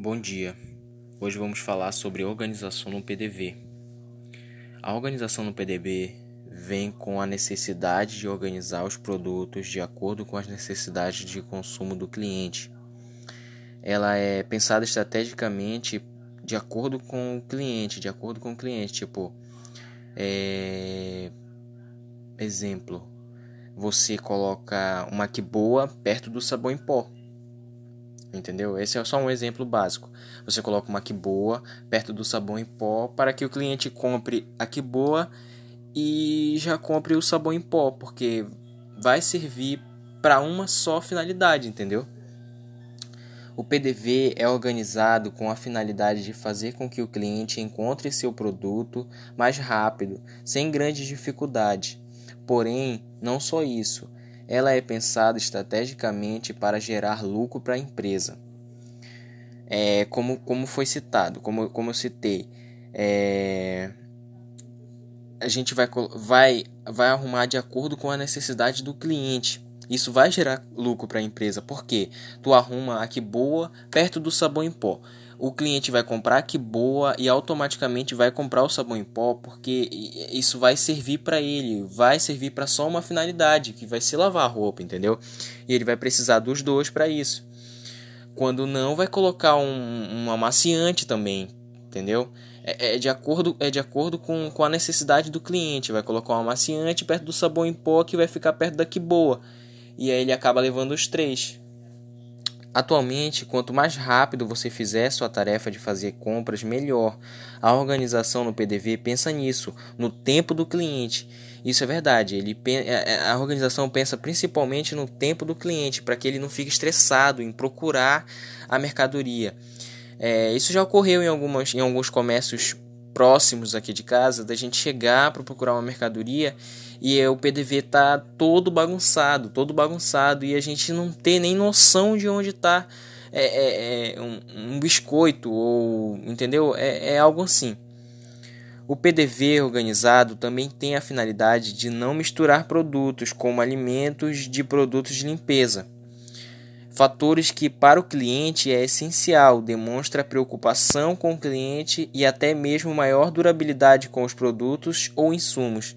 Bom dia. Hoje vamos falar sobre organização no PDV. A organização no PDV vem com a necessidade de organizar os produtos de acordo com as necessidades de consumo do cliente. Ela é pensada estrategicamente de acordo com o cliente, de acordo com o cliente, tipo, é... exemplo, você coloca uma que boa perto do sabão em pó Entendeu? Esse é só um exemplo básico. Você coloca uma boa perto do sabão em pó para que o cliente compre a boa e já compre o sabão em pó, porque vai servir para uma só finalidade, entendeu? O PDV é organizado com a finalidade de fazer com que o cliente encontre seu produto mais rápido, sem grandes dificuldades. Porém, não só isso, ela é pensada estrategicamente para gerar lucro para a empresa. É, como, como foi citado, como, como eu citei, é, a gente vai, vai, vai arrumar de acordo com a necessidade do cliente. Isso vai gerar lucro para a empresa, porque tu arruma a que boa perto do sabão em pó o cliente vai comprar que boa e automaticamente vai comprar o sabão em pó porque isso vai servir para ele, vai servir para só uma finalidade, que vai ser lavar a roupa, entendeu? E ele vai precisar dos dois para isso. Quando não, vai colocar um, um amaciante também, entendeu? É, é, de acordo, é de acordo com, com a necessidade do cliente. Vai colocar um amaciante perto do sabão em pó que vai ficar perto da que boa. E aí ele acaba levando os três. Atualmente, quanto mais rápido você fizer sua tarefa de fazer compras, melhor. A organização no PDV pensa nisso, no tempo do cliente. Isso é verdade. Ele, é, é, a organização pensa principalmente no tempo do cliente, para que ele não fique estressado em procurar a mercadoria. É, isso já ocorreu em, algumas, em alguns comércios próximos aqui de casa, da gente chegar para procurar uma mercadoria e o PDV tá todo bagunçado, todo bagunçado e a gente não tem nem noção de onde tá é, é, é um, um, biscoito ou entendeu? É, é algo assim. O PDV organizado também tem a finalidade de não misturar produtos como alimentos de produtos de limpeza. Fatores que para o cliente é essencial, demonstra preocupação com o cliente e até mesmo maior durabilidade com os produtos ou insumos